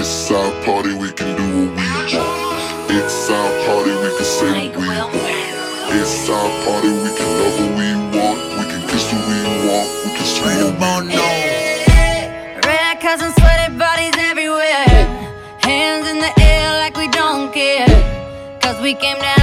It's our party, we can do what we want. It's our party, we can say what we want. It's our party, we can love what we want. We can kiss who we want. We can scream what we want. Red cups and sweaty bodies everywhere. Hands in the air like we don't care. Cause we came down.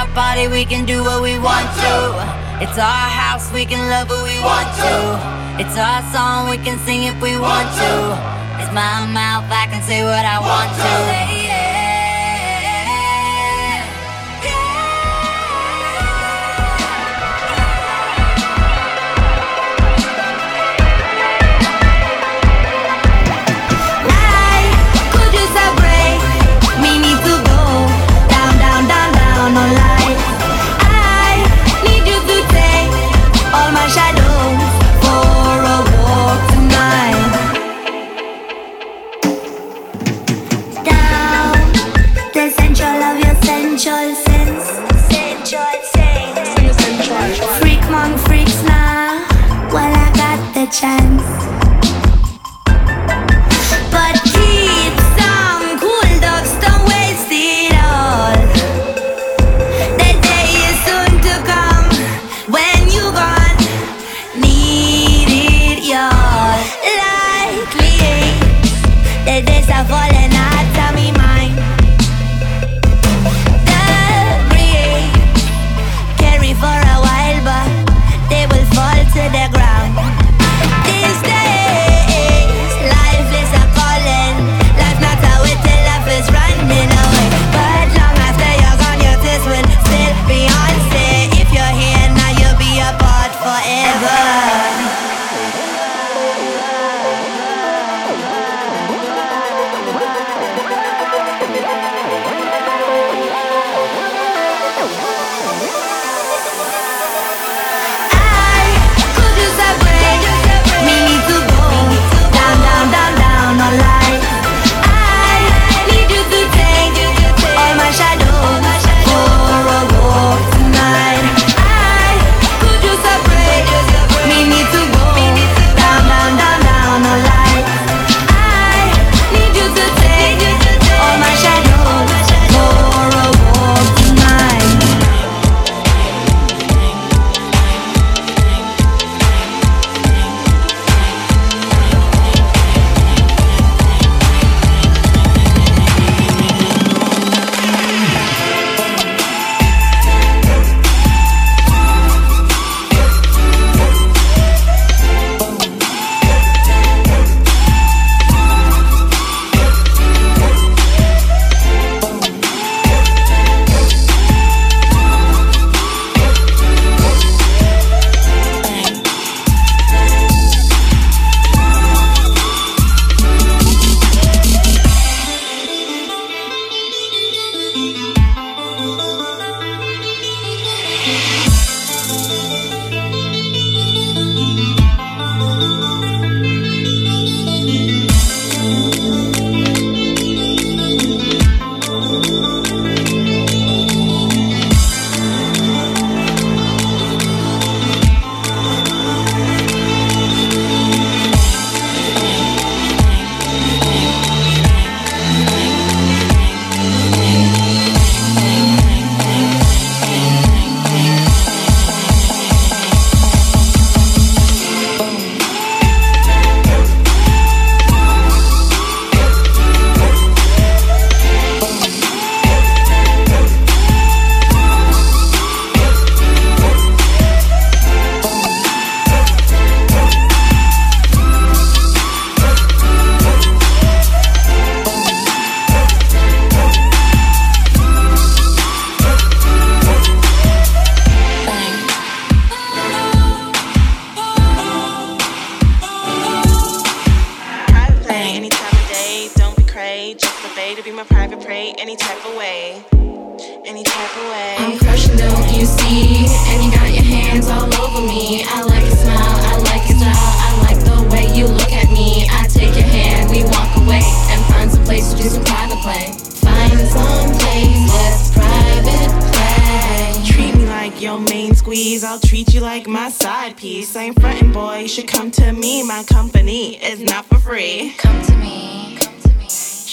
our body, we can do what we want to. It's our house, we can love who we want to. It's our song, we can sing if we want to. It's my mouth, I can say what I want to. tchau. Way. Any type of way. I'm crushing, don't you see? And you got your hands all over me. I like your smile, I like your style, I like the way you look at me. I take your hand, we walk away and find some place to do some private play. Find some place, let's private play. Treat me like your main squeeze. I'll treat you like my side piece. I ain't frontin', boy. You should come to me. My company is not for free. Come to me.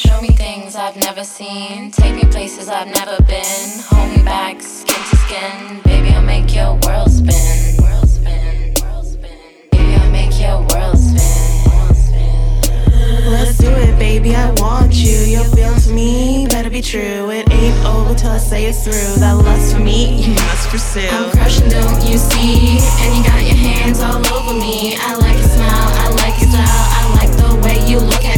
Show me things I've never seen. Take me places I've never been. Hold me back, skin to skin. Baby, I'll make your world spin. World spin. World spin. Baby, I'll make your world spin. World spin. Let's do it, baby. I want you. Your feelings for me better be true. It ain't over till I say it's through. That lust for me, you must pursue. I'm crushing, don't you see? And you got your hands all over me. I like your smile, I like your style, I like the way you look at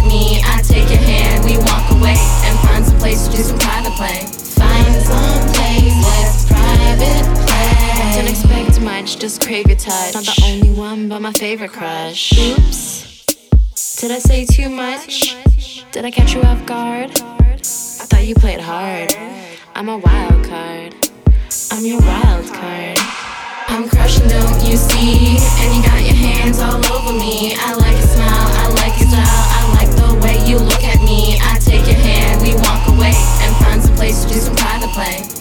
do some private play. Find some place, let's private play. Don't expect much, just crave your touch. Not the only one, but my favorite crush. Oops. Did I say too much? Did I catch you off guard? I thought you played hard. I'm a wild card. I'm your wild card. I'm crushing, don't you see? And you got your hands all over me. I like some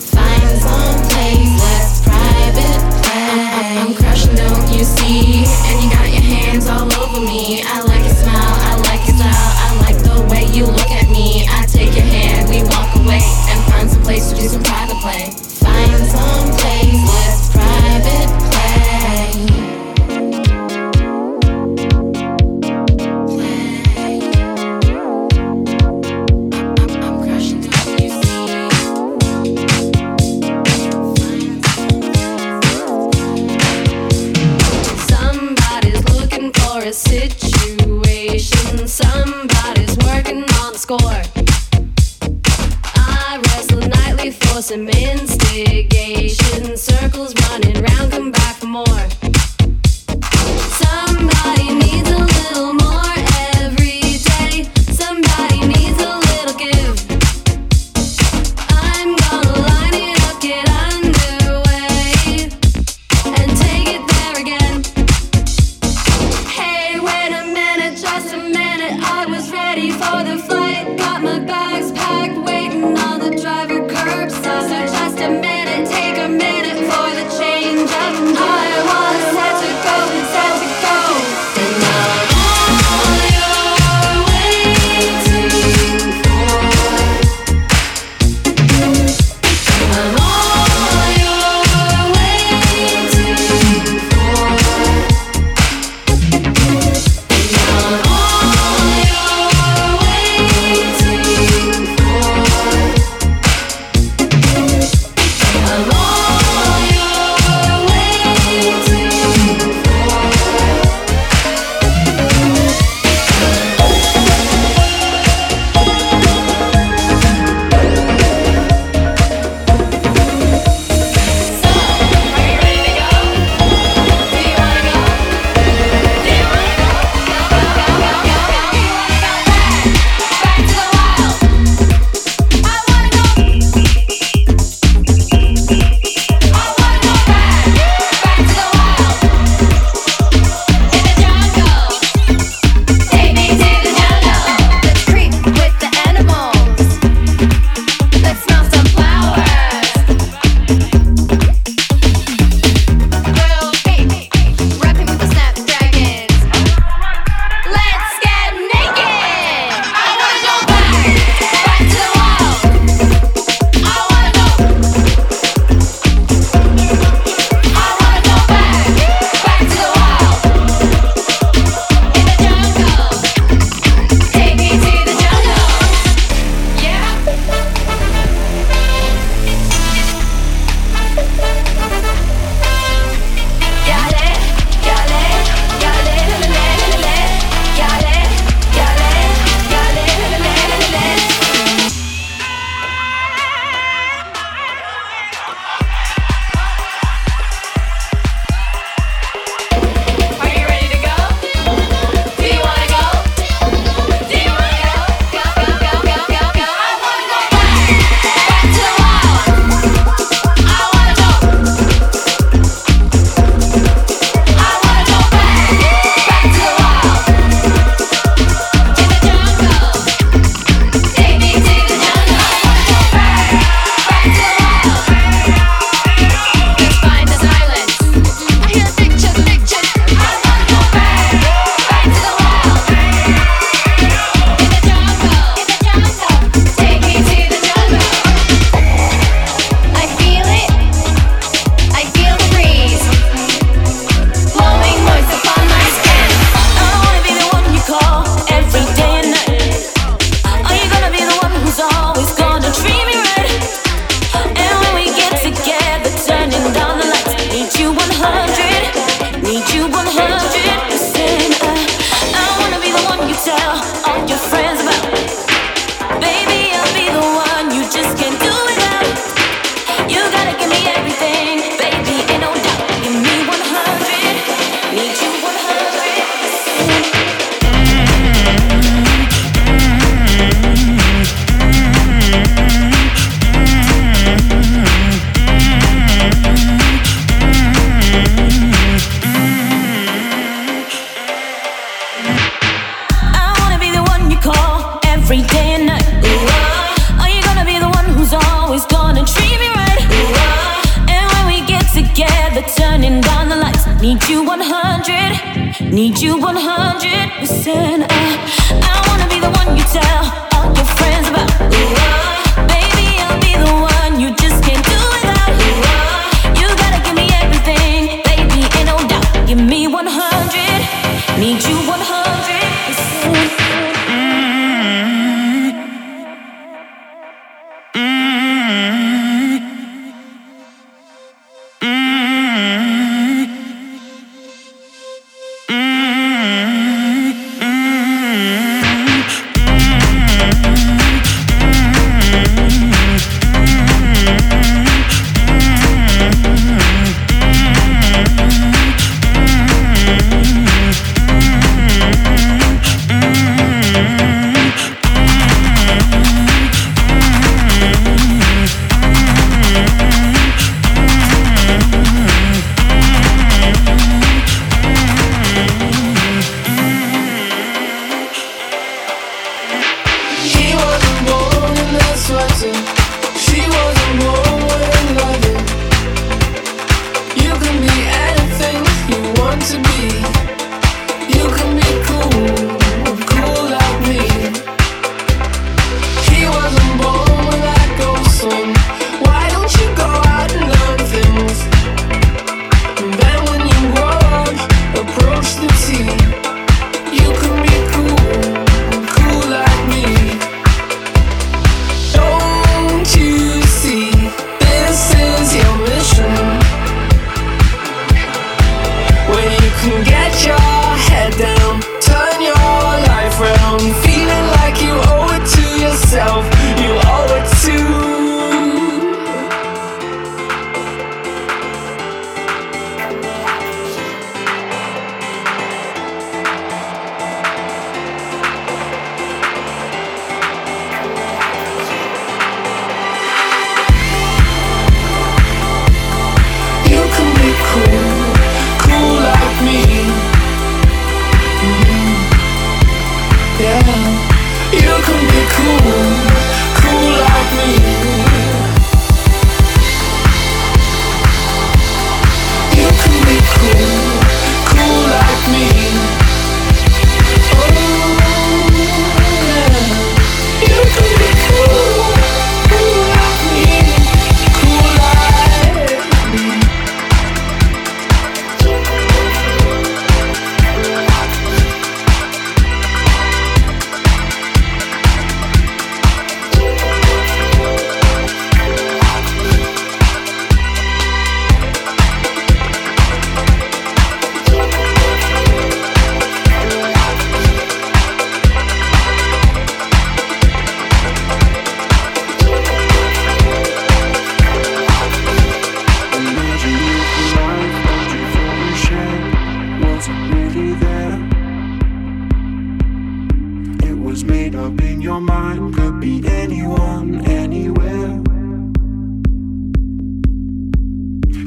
up in your mind could be anyone, anywhere.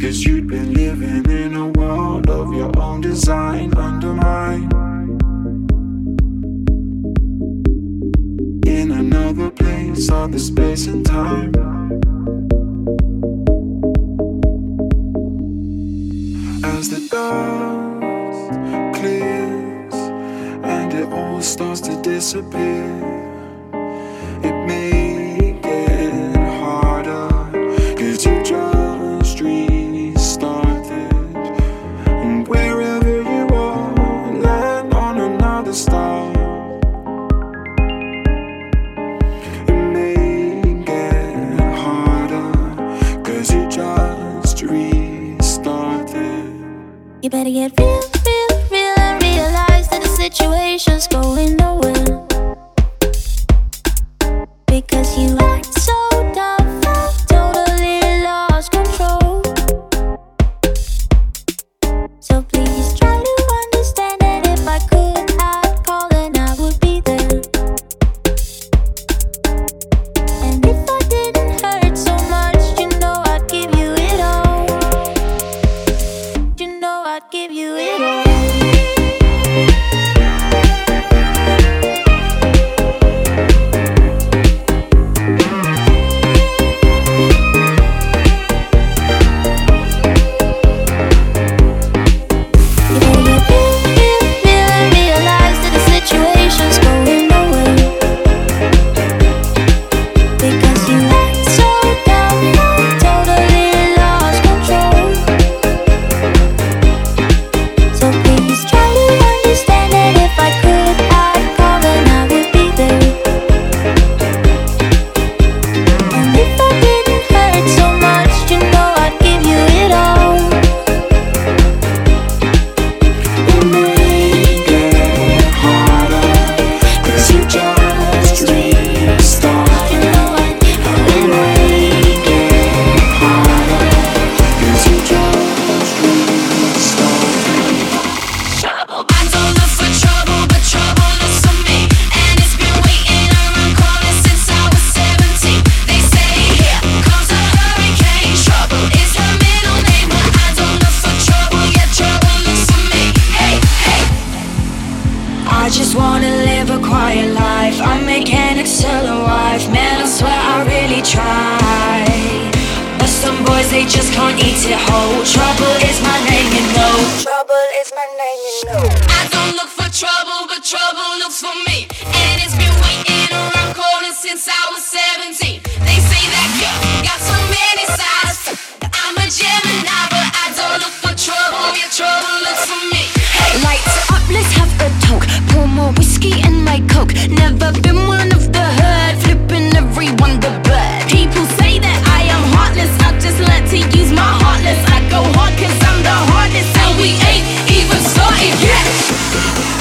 Cause you'd been living in a world of your own design under mine. In another place, other space and time. disappear. Just wanna live a quiet life. I'm tell a wife. Man, I swear I really try. But some boys, they just can't eat it whole. Trouble is my name, you know. Trouble is my name, you know. I don't look for trouble, but trouble looks for me. And it's been waiting around corners since I was 17. They say that girl got so many sides. I'm a Gemini, but I don't look for trouble. Yeah, trouble looks for me. Whiskey and my coke. Never been one of the hood, flipping everyone the bird. People say that I am heartless. I just learned to use my heartless. I go hard cause I'm the hardest. And we ain't even started yet.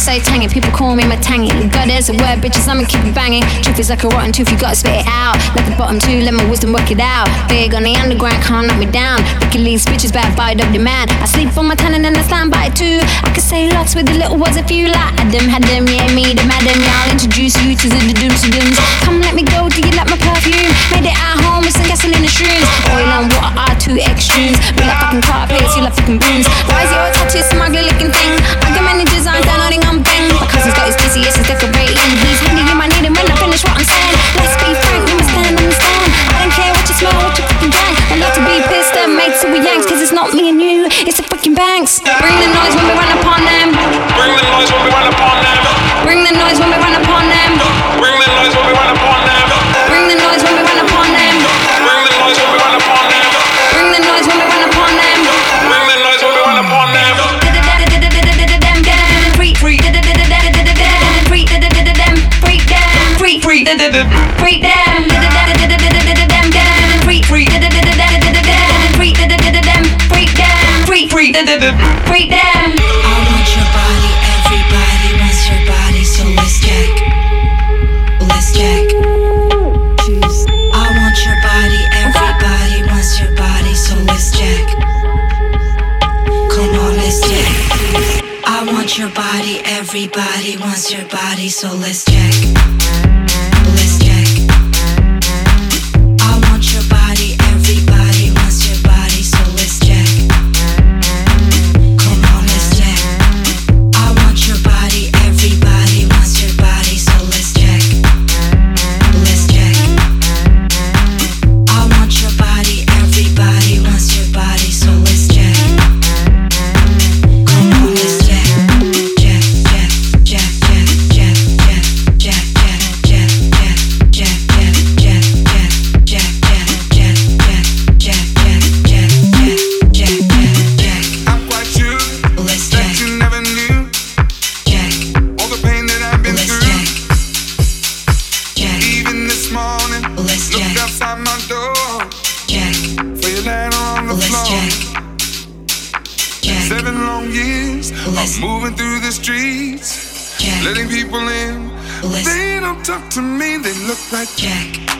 So tangy, people call me Matangi. God is a word, bitches, I'ma keep it banging. Truth is like a rotten tooth, you gotta spit it out. Let the bottom two, let my wisdom work it out. Big on the underground, can't knock me down. Wicked leads, bitches, bad by the demand. I sleep on my ten and then I stand by two. I could say lots with the little words if you like. Adam, had them, yeah, me, the madam, yeah. I'll introduce you to the dooms dooms. Come let me go, do you like my perfume? Made it at home with some gasoline and shrooms. Oil and water are two extremes. We like fucking car plates, you like fucking brooms. Why is your tattoo smugly looking thing? I got many designs down on I'm bang. My cousin's got his it's his decorating. He's handy, you might need him when I finish what I'm saying. Let's be frank, we must stand on the stand. I don't care what you smell, what you fucking drink. I love to be pissed and made so we yanks, cause it's not me and you, it's the fucking banks. Bring the noise when we run upon them. Bring the noise when we run upon them. Bring the noise when we run upon them. Bring the noise when we run upon them. Bring the noise when we run upon them. Bring the noise when we run upon them. Freak, freak, freak, freak them. Freak, freak, freak, freak, freak, them. I want your body, everybody wants your body, so let's check. Let's check. I want your body, everybody wants your body, so let's check. Seven long years Let's- of moving through the streets, Check. letting people in. Let's- They don't talk to me, they look like Check.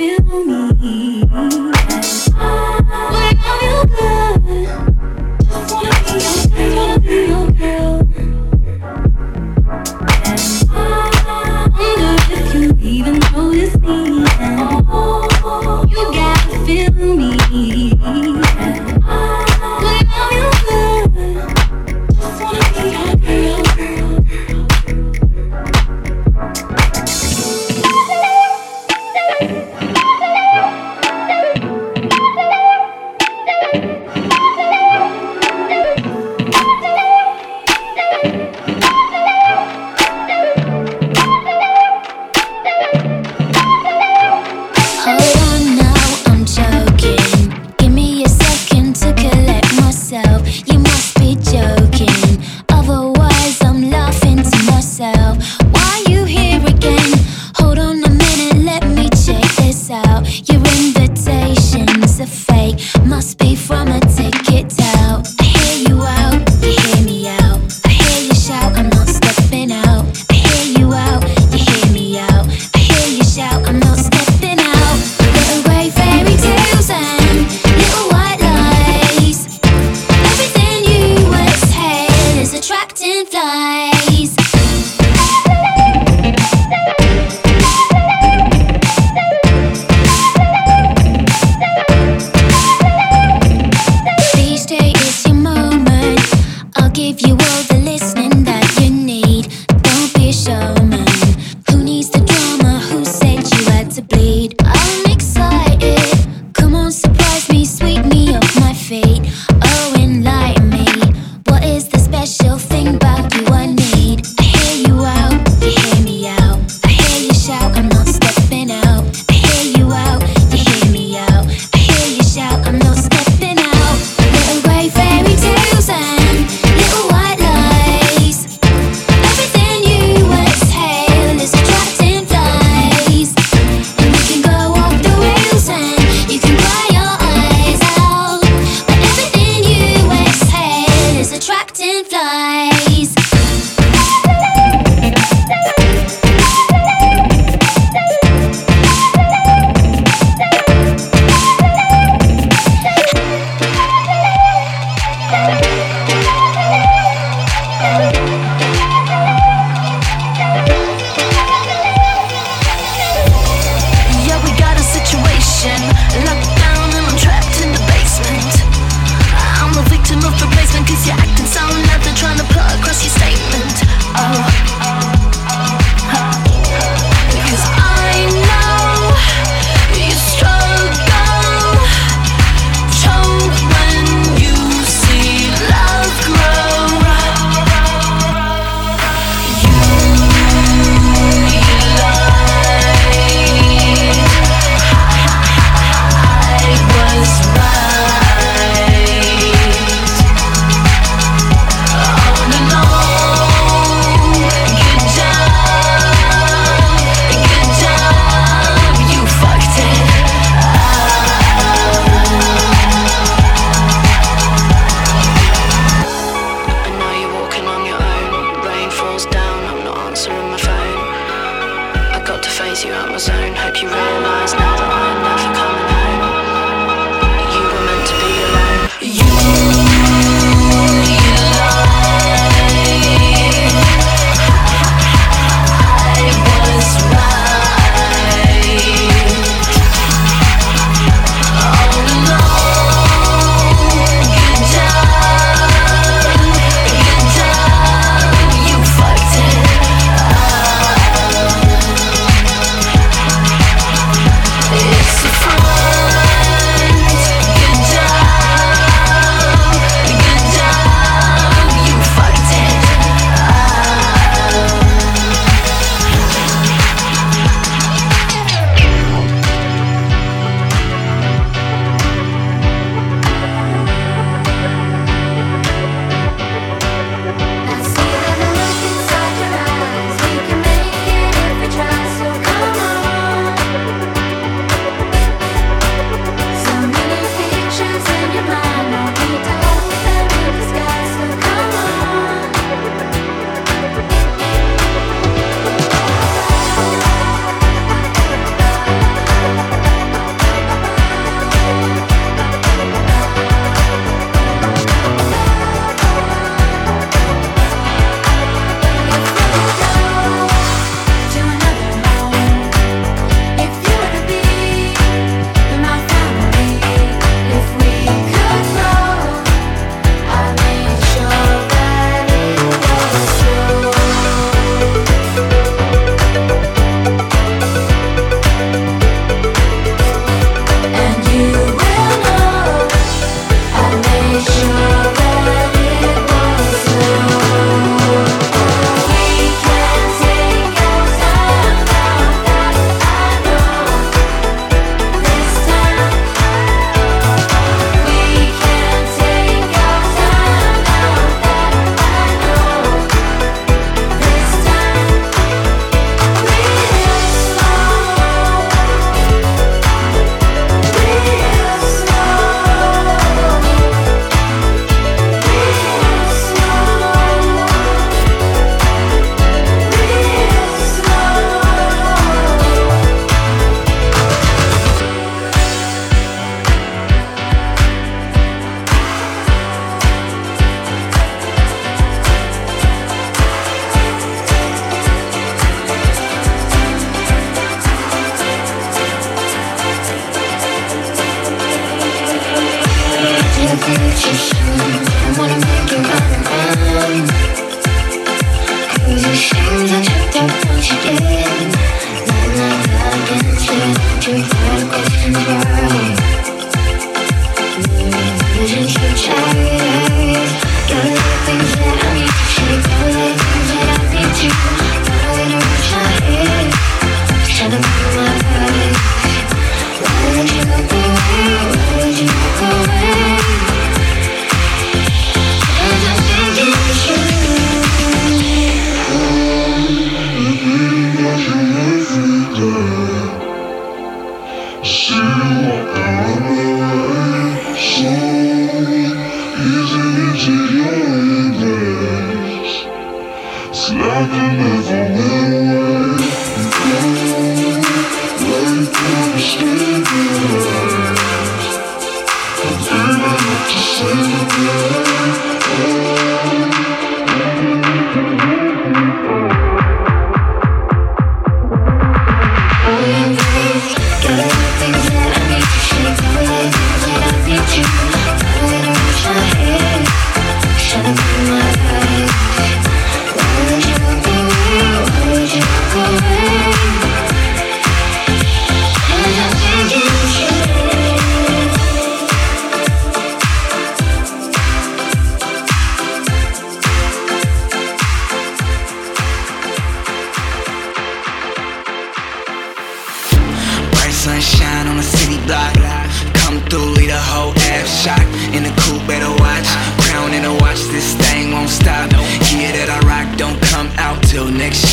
It's a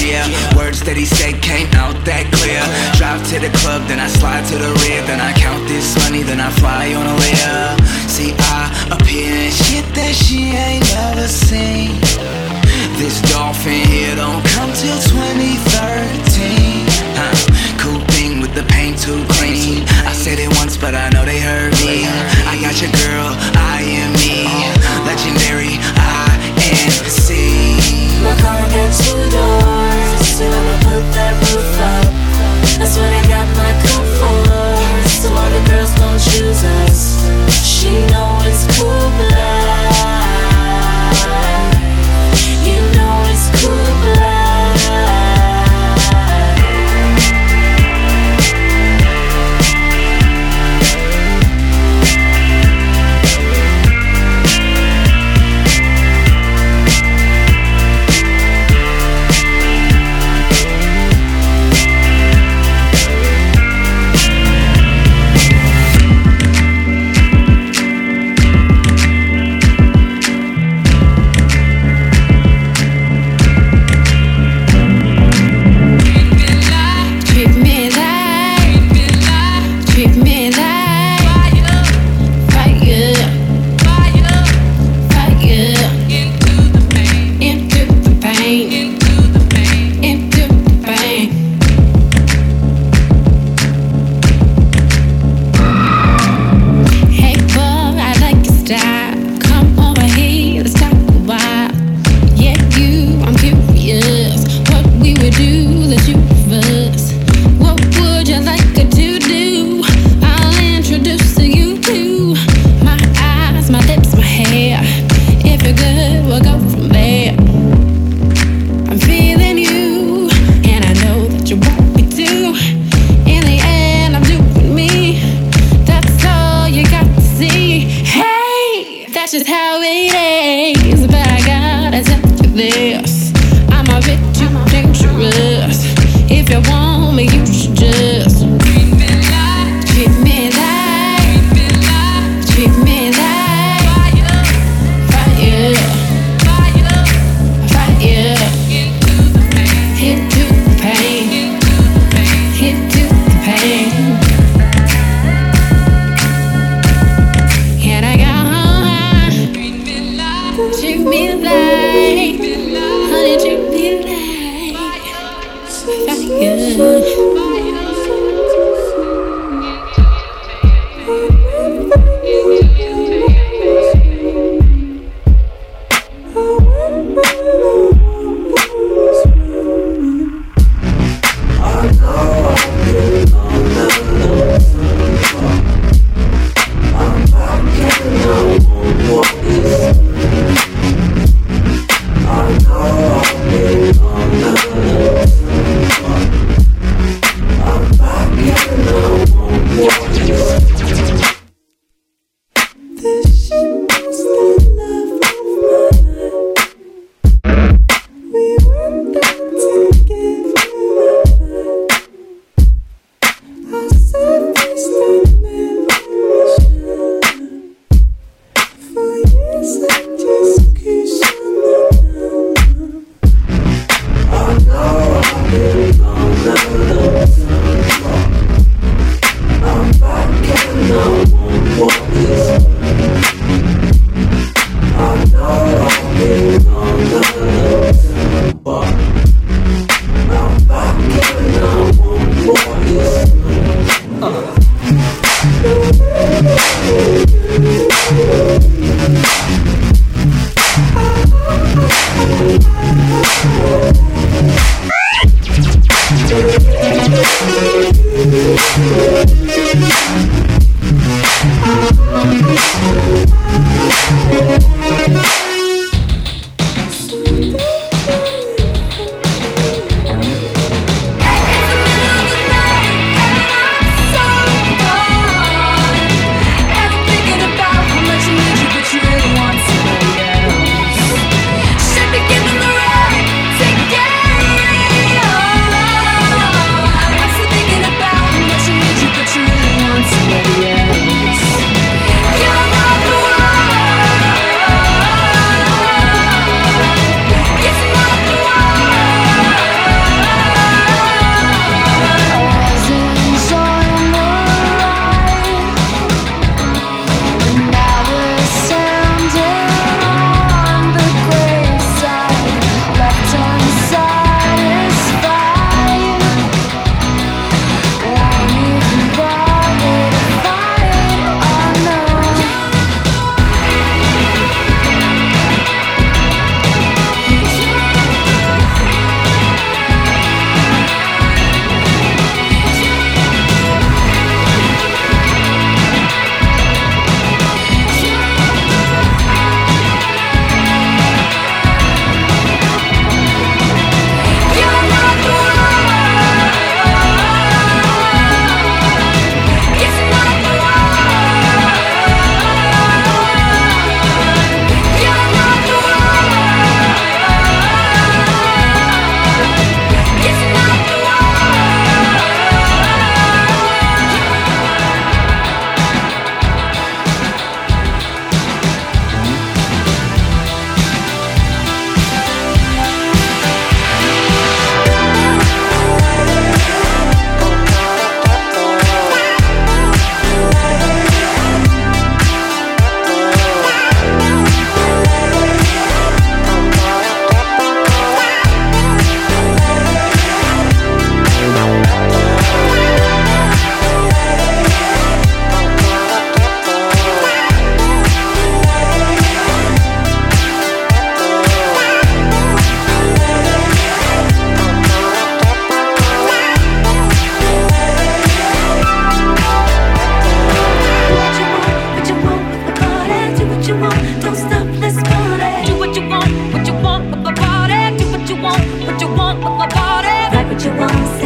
year. Words that he said came out that clear. Drive to the club, then I slide to the rear. Then I count this money, then I fly on a layer. See, I appear in shit that she ain't never seen. This dolphin here don't come till 2013. Huh. Cool thing with the paint too clean. I said it once, but I know they heard me. I got your girl, I am me. Legendary, I am C. Got two doors, so I'ma put that roof up. That's what I got my for, so all the girls choose us. She know it's cool blood.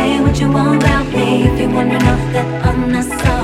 say what you want about me if you wanna know that I'm not sorry.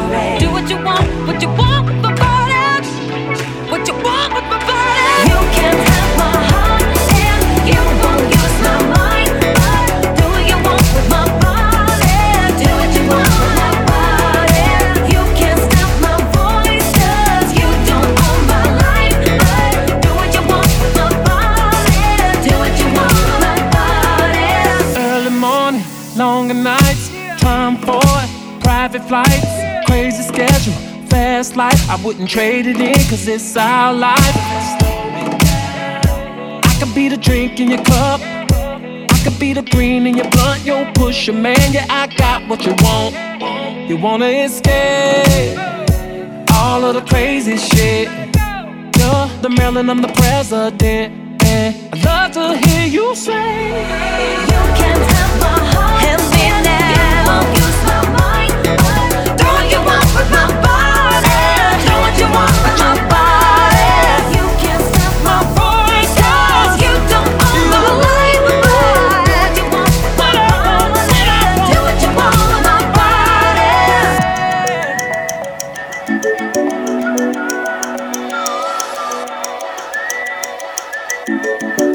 Wouldn't trade it in, cause it's our life. I could be the drink in your cup. I could be the green in your blunt. Yo, push your man, yeah, I got what you want. You wanna escape all of the crazy shit. You're the Marilyn, I'm the president. And I'd love to hear you say, You can body.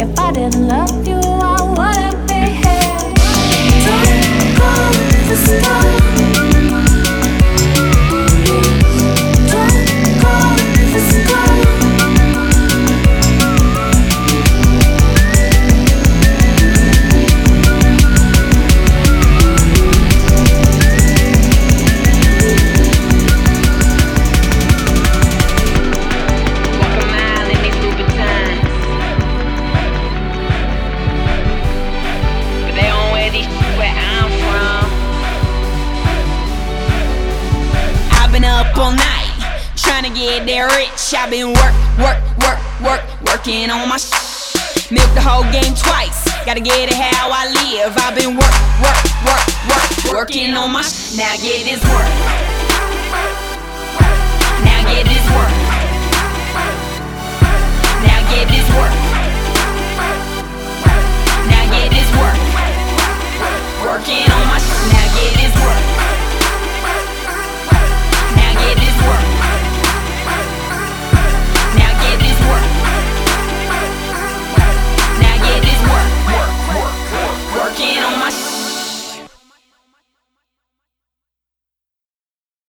If I didn't love you, Gotta get it how I live. I've been work, work, work, work, working on my sh- Now get this work. Now get this work. Now get this work. Now get this work. Working on my sh- Now get this work. working on my